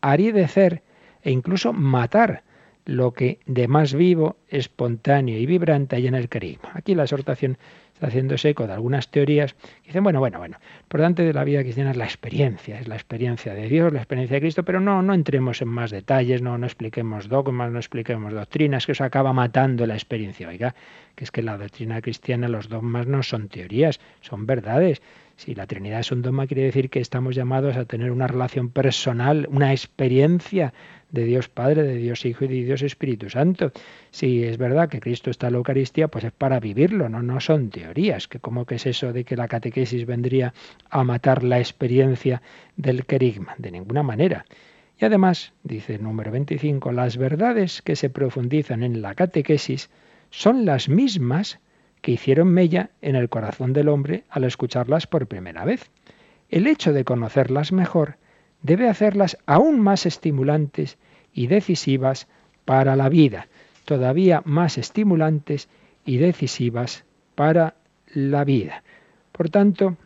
aridecer e incluso matar lo que de más vivo, espontáneo y vibrante hay en el querigma. Aquí la exhortación haciéndose eco de algunas teorías dicen, bueno, bueno, bueno, lo importante de la vida cristiana es la experiencia, es la experiencia de Dios, la experiencia de Cristo, pero no, no entremos en más detalles, no, no expliquemos dogmas, no expliquemos doctrinas, que eso acaba matando la experiencia. Oiga, que es que la doctrina cristiana, los dogmas no son teorías, son verdades. Si la Trinidad es un dogma, quiere decir que estamos llamados a tener una relación personal, una experiencia de Dios Padre, de Dios Hijo y de Dios Espíritu Santo. Si es verdad que Cristo está en la Eucaristía, pues es para vivirlo, no, no son teorías. Que ¿Cómo que es eso de que la catequesis vendría a matar la experiencia del querigma? De ninguna manera. Y además, dice el número 25, las verdades que se profundizan en la catequesis son las mismas que hicieron mella en el corazón del hombre al escucharlas por primera vez. El hecho de conocerlas mejor debe hacerlas aún más estimulantes y decisivas para la vida, todavía más estimulantes y decisivas para la vida. Por tanto,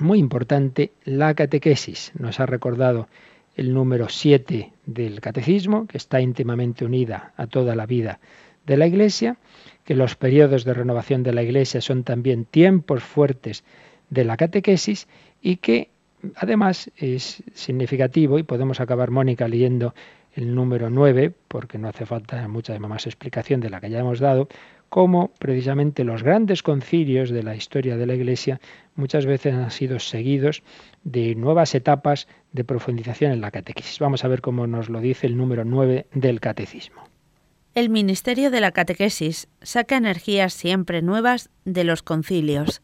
muy importante la catequesis. Nos ha recordado el número 7 del catecismo, que está íntimamente unida a toda la vida de la Iglesia, que los periodos de renovación de la Iglesia son también tiempos fuertes de la catequesis y que Además, es significativo, y podemos acabar, Mónica, leyendo el número 9, porque no hace falta mucha más explicación de la que ya hemos dado, cómo precisamente los grandes concilios de la historia de la Iglesia muchas veces han sido seguidos de nuevas etapas de profundización en la catequesis. Vamos a ver cómo nos lo dice el número 9 del catecismo. El ministerio de la catequesis saca energías siempre nuevas de los concilios.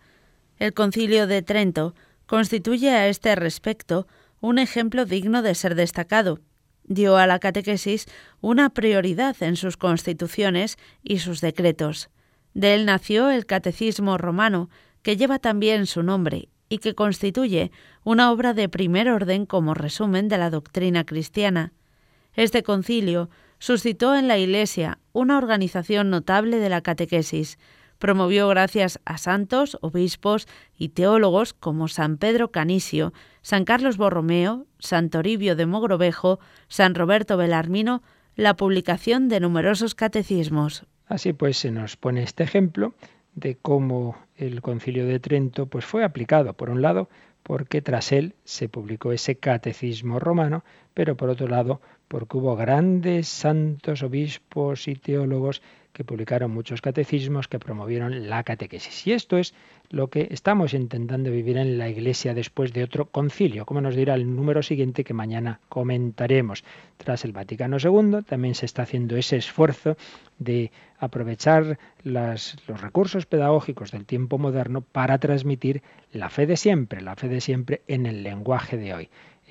El concilio de Trento constituye a este respecto un ejemplo digno de ser destacado. Dio a la catequesis una prioridad en sus constituciones y sus decretos. De él nació el Catecismo romano, que lleva también su nombre y que constituye una obra de primer orden como resumen de la doctrina cristiana. Este concilio suscitó en la Iglesia una organización notable de la catequesis, promovió gracias a santos, obispos y teólogos como San Pedro Canisio, San Carlos Borromeo, San Toribio de Mogrovejo, San Roberto Belarmino, la publicación de numerosos catecismos. Así pues se nos pone este ejemplo de cómo el Concilio de Trento pues fue aplicado por un lado porque tras él se publicó ese catecismo romano, pero por otro lado porque hubo grandes santos, obispos y teólogos que publicaron muchos catecismos que promovieron la catequesis. Y esto es lo que estamos intentando vivir en la Iglesia después de otro concilio, como nos dirá el número siguiente que mañana comentaremos. Tras el Vaticano II también se está haciendo ese esfuerzo de aprovechar los recursos pedagógicos del tiempo moderno para transmitir la fe de siempre, la fe de siempre en el lenguaje de hoy.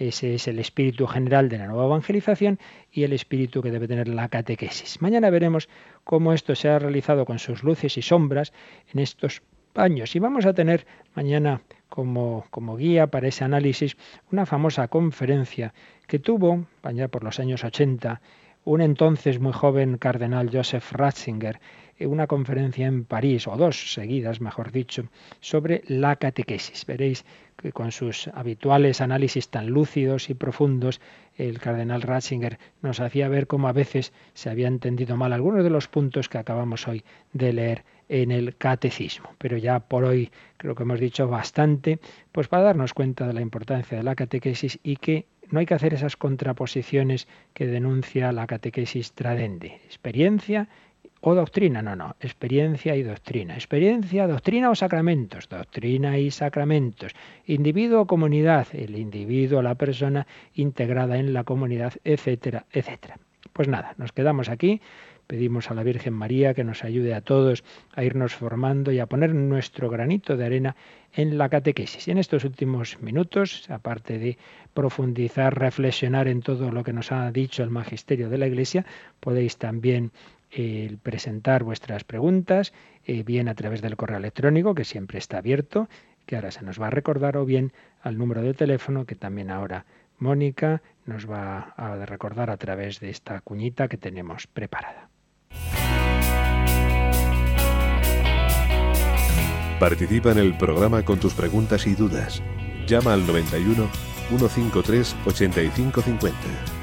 Ese es el espíritu general de la nueva evangelización y el espíritu que debe tener la catequesis. Mañana veremos cómo esto se ha realizado con sus luces y sombras en estos años. Y vamos a tener mañana como, guía para ese análisis una famosa conferencia que tuvo, allá por los años 80, un entonces muy joven cardenal Joseph Ratzinger, una conferencia en París, o dos seguidas, mejor dicho, sobre la catequesis. Veréis que con sus habituales análisis tan lúcidos y profundos, el cardenal Ratzinger nos hacía ver cómo a veces se había entendido mal algunos de los puntos que acabamos hoy de leer en el catecismo. Pero ya por hoy creo que hemos dicho bastante, pues para darnos cuenta de la importancia de la catequesis y que no hay que hacer esas contraposiciones que denuncia la catequesis tradende. Experiencia o doctrina, no, no, experiencia y doctrina. Experiencia, doctrina o sacramentos, doctrina y sacramentos. Individuo o comunidad, el individuo, la persona integrada en la comunidad, etcétera, etcétera. Pues nada, nos quedamos aquí Pedimos a la Virgen María que nos ayude a todos a irnos formando y a poner nuestro granito de arena en la catequesis. Y en estos últimos minutos, aparte de profundizar, reflexionar en todo lo que nos ha dicho el magisterio de la Iglesia, podéis también eh, presentar vuestras preguntas, eh, bien a través del correo electrónico, que siempre está abierto, que ahora se nos va a recordar, o bien al número de teléfono, que también ahora Mónica nos va a recordar a través de esta cuñita que tenemos preparada. Participa en el programa con tus preguntas y dudas. Llama al 91 153 8550.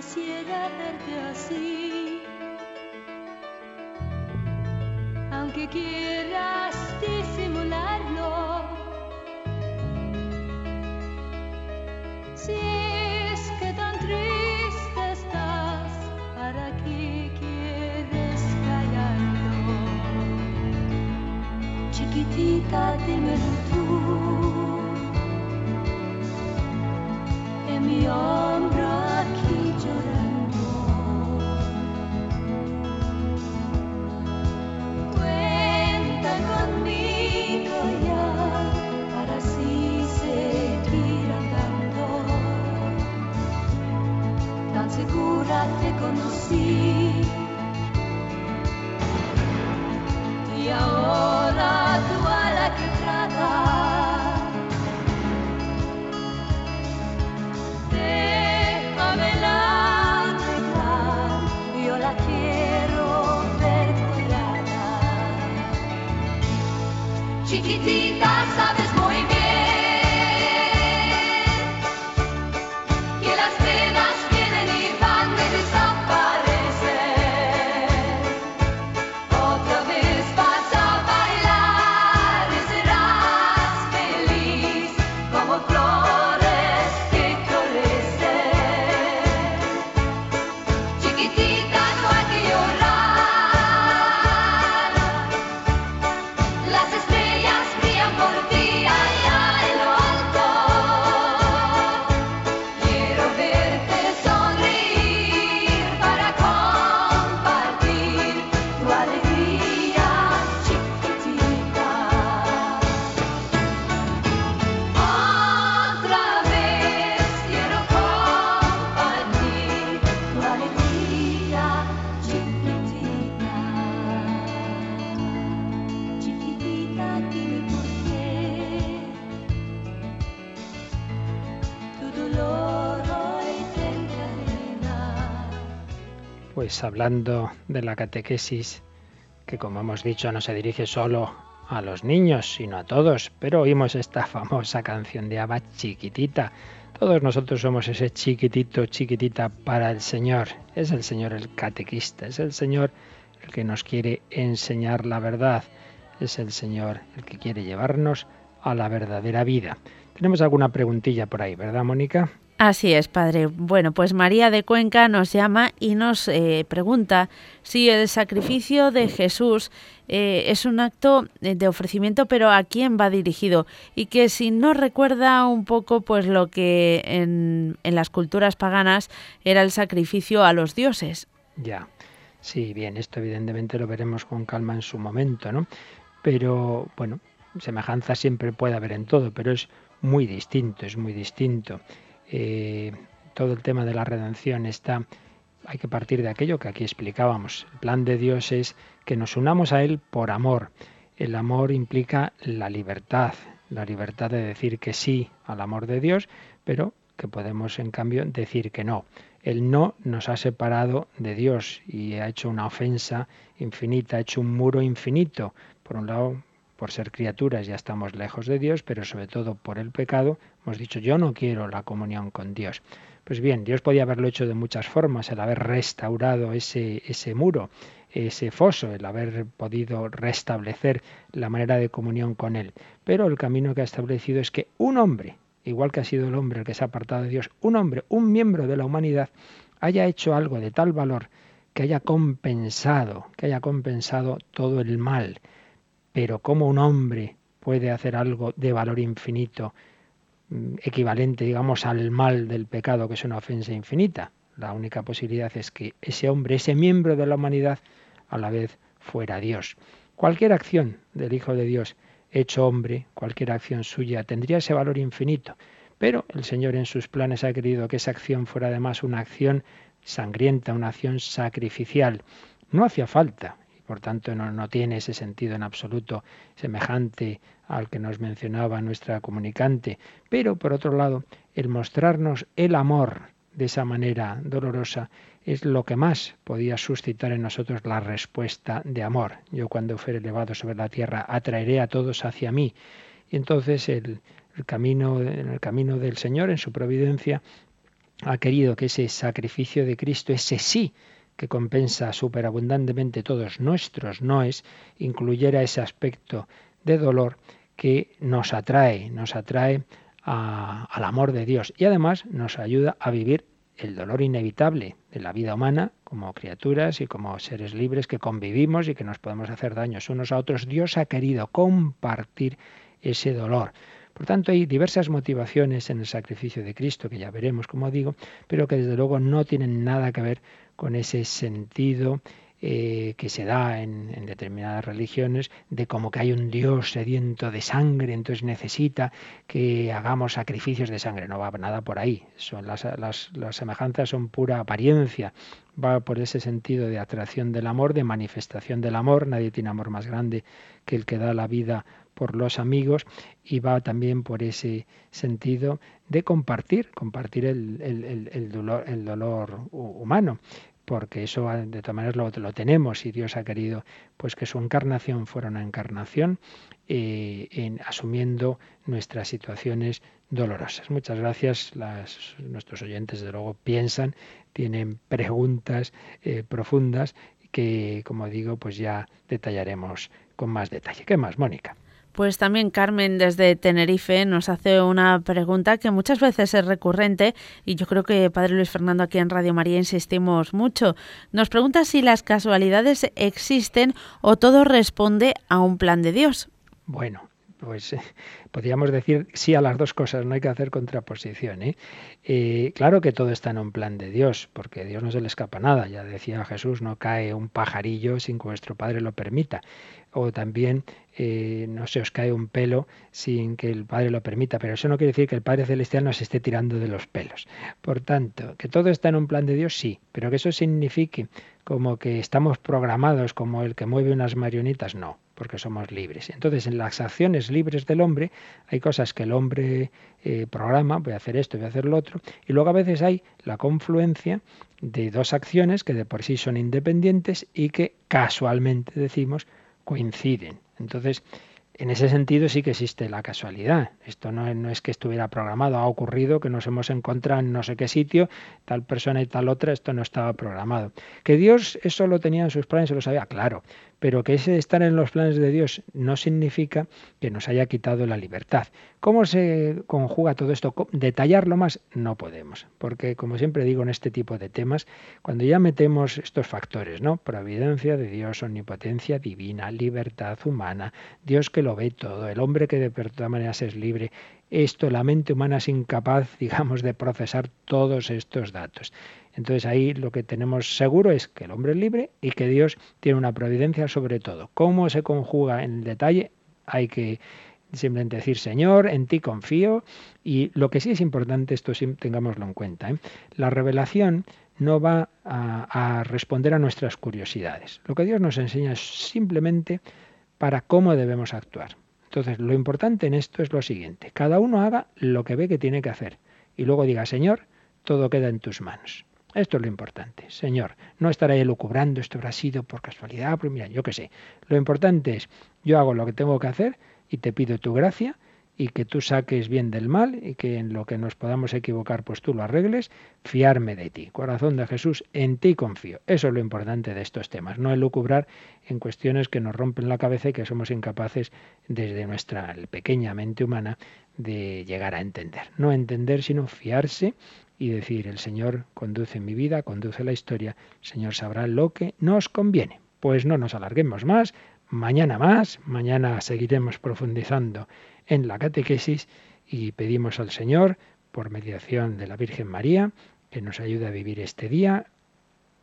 quisiera verte así. Aunque quieras disimularlo, si es que tan triste estás, ¿para qué quieres callarlo? Chiquitita, dímelo tú. En mi see. Hablando de la catequesis, que como hemos dicho no se dirige solo a los niños, sino a todos, pero oímos esta famosa canción de Abba chiquitita. Todos nosotros somos ese chiquitito, chiquitita para el Señor. Es el Señor el catequista, es el Señor el que nos quiere enseñar la verdad, es el Señor el que quiere llevarnos a la verdadera vida. Tenemos alguna preguntilla por ahí, ¿verdad, Mónica? Así es, padre. Bueno, pues María de Cuenca nos llama y nos eh, pregunta si el sacrificio de Jesús eh, es un acto de ofrecimiento, pero a quién va dirigido y que si no recuerda un poco, pues lo que en, en las culturas paganas era el sacrificio a los dioses. Ya, sí, bien, esto evidentemente lo veremos con calma en su momento, ¿no? Pero bueno, semejanza siempre puede haber en todo, pero es muy distinto, es muy distinto. Eh, todo el tema de la redención está, hay que partir de aquello que aquí explicábamos. El plan de Dios es que nos unamos a Él por amor. El amor implica la libertad, la libertad de decir que sí al amor de Dios, pero que podemos en cambio decir que no. El no nos ha separado de Dios y ha hecho una ofensa infinita, ha hecho un muro infinito. Por un lado, por ser criaturas ya estamos lejos de Dios, pero sobre todo por el pecado hemos dicho yo no quiero la comunión con Dios. Pues bien, Dios podía haberlo hecho de muchas formas, el haber restaurado ese, ese muro, ese foso, el haber podido restablecer la manera de comunión con Él. Pero el camino que ha establecido es que un hombre, igual que ha sido el hombre el que se ha apartado de Dios, un hombre, un miembro de la humanidad, haya hecho algo de tal valor que haya compensado, que haya compensado todo el mal. Pero ¿cómo un hombre puede hacer algo de valor infinito, mm, equivalente, digamos, al mal del pecado, que es una ofensa infinita? La única posibilidad es que ese hombre, ese miembro de la humanidad, a la vez fuera Dios. Cualquier acción del Hijo de Dios hecho hombre, cualquier acción suya, tendría ese valor infinito. Pero el Señor en sus planes ha querido que esa acción fuera además una acción sangrienta, una acción sacrificial. No hacía falta, por tanto no, tiene ese sentido en absoluto semejante al que nos mencionaba nuestra comunicante. Pero, por otro lado, el mostrarnos el amor de esa manera dolorosa es lo que más podía suscitar en nosotros la respuesta de amor. Yo cuando fuere elevado sobre la tierra atraeré a todos hacia mí. Y entonces el, el camino, en el camino del Señor, en su providencia, ha querido que ese sacrificio de Cristo, ese sí que compensa superabundantemente todos nuestros noes, incluyera ese aspecto de dolor que nos atrae, nos atrae a, al amor de Dios y además nos ayuda a vivir el dolor inevitable de la vida humana como criaturas y como seres libres que convivimos y que nos podemos hacer daños unos a otros. Dios ha querido compartir ese dolor. Por tanto, hay diversas motivaciones en el sacrificio de Cristo, que ya veremos, como digo, pero que desde luego no tienen nada que ver con ese sentido eh, que se da en, determinadas religiones de como que hay un Dios sediento de sangre, entonces necesita que hagamos sacrificios de sangre. No va nada por ahí. Son las, las semejanzas son pura apariencia. Va por ese sentido de atracción del amor, de manifestación del amor. Nadie tiene amor más grande que el que da la vida por los amigos y va también por ese sentido de compartir, compartir el, el, el, el dolor, dolor, humano porque eso de todas maneras lo, tenemos y Dios ha querido pues que su encarnación fuera una encarnación eh, en, asumiendo nuestras situaciones dolorosas. Muchas gracias. Las, nuestros oyentes, de luego, piensan, tienen preguntas eh, profundas que, como digo, pues ya detallaremos con más detalle. ¿Qué más, Mónica? Pues también Carmen desde Tenerife nos hace una pregunta que muchas veces es recurrente y yo creo que Padre Luis Fernando aquí en Radio María insistimos mucho. Nos pregunta si las casualidades existen o todo responde a un plan de Dios. Bueno, pues eh, podríamos decir sí a las dos cosas, no hay que hacer contraposición. ¿eh? Eh, claro que todo está en un plan de Dios, porque a Dios no se le escapa nada. Ya decía Jesús, no cae un pajarillo sin que vuestro Padre lo permita. O también eh, no se os cae un pelo sin que el Padre lo permita, pero eso no quiere decir que el Padre Celestial nos esté tirando de los pelos. Por tanto, que todo está en un plan de Dios, sí, pero que eso signifique como que estamos programados como el que mueve unas marionetas, no, porque somos libres. Entonces, en las acciones libres del hombre hay cosas que el hombre eh, programa, voy a hacer esto, voy a hacer lo otro, y luego a veces hay la confluencia de dos acciones que de por sí son independientes y que casualmente decimos coinciden. Entonces, en ese sentido sí que existe la casualidad. Esto no, es que estuviera programado, ha ocurrido que nos hemos encontrado en no sé qué sitio, tal persona y tal otra, esto no estaba programado. Que Dios eso lo tenía en sus planes, se lo sabía, claro, pero que ese estar en los planes de Dios no significa que nos haya quitado la libertad. ¿Cómo se conjuga todo esto? Detallarlo más no podemos, porque como siempre digo en este tipo de temas, cuando ya metemos estos factores, ¿no? Providencia de Dios, omnipotencia divina, libertad humana, Dios que lo ve todo, el hombre que de todas maneras es libre, esto la mente humana es incapaz, digamos, de procesar todos estos datos. Entonces ahí lo que tenemos seguro es que el hombre es libre y que Dios tiene una providencia sobre todo. ¿Cómo se conjuga en detalle? Hay que simplemente decir, Señor, en ti confío. Y lo que sí es importante, esto sí tengámoslo en cuenta, ¿eh? la revelación no va a, a responder a nuestras curiosidades. Lo que Dios nos enseña es simplemente para cómo debemos actuar. Entonces, lo importante en esto es lo siguiente, cada uno haga lo que ve que tiene que hacer y luego diga, Señor, todo queda en tus manos. Esto es lo importante, Señor. No estar ahí lucubrando, esto habrá sido por casualidad, pero mira, yo qué sé. Lo importante es, yo hago lo que tengo que hacer y te pido tu gracia y que tú saques bien del mal y que en lo que nos podamos equivocar, pues tú lo arregles, fiarme de ti. Corazón de Jesús, en ti confío. Eso es lo importante de estos temas, no el lucubrar en cuestiones que nos rompen la cabeza y que somos incapaces desde nuestra pequeña mente humana de llegar a entender. No entender, sino fiarse y decir, el Señor conduce mi vida, conduce la historia, el Señor sabrá lo que nos conviene. Pues no nos alarguemos más, mañana más, mañana seguiremos profundizando en la catequesis y pedimos al Señor, por mediación de la Virgen María, que nos ayude a vivir este día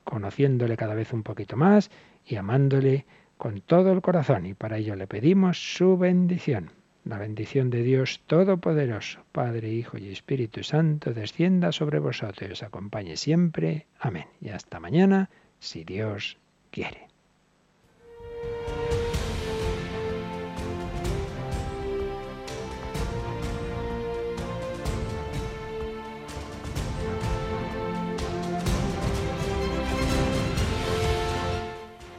conociéndole cada vez un poquito más y amándole con todo el corazón. Y para ello le pedimos su bendición. La bendición de Dios Todopoderoso, Padre, Hijo y Espíritu Santo, descienda sobre vosotros y os acompañe siempre. Amén. Y hasta mañana, si Dios quiere.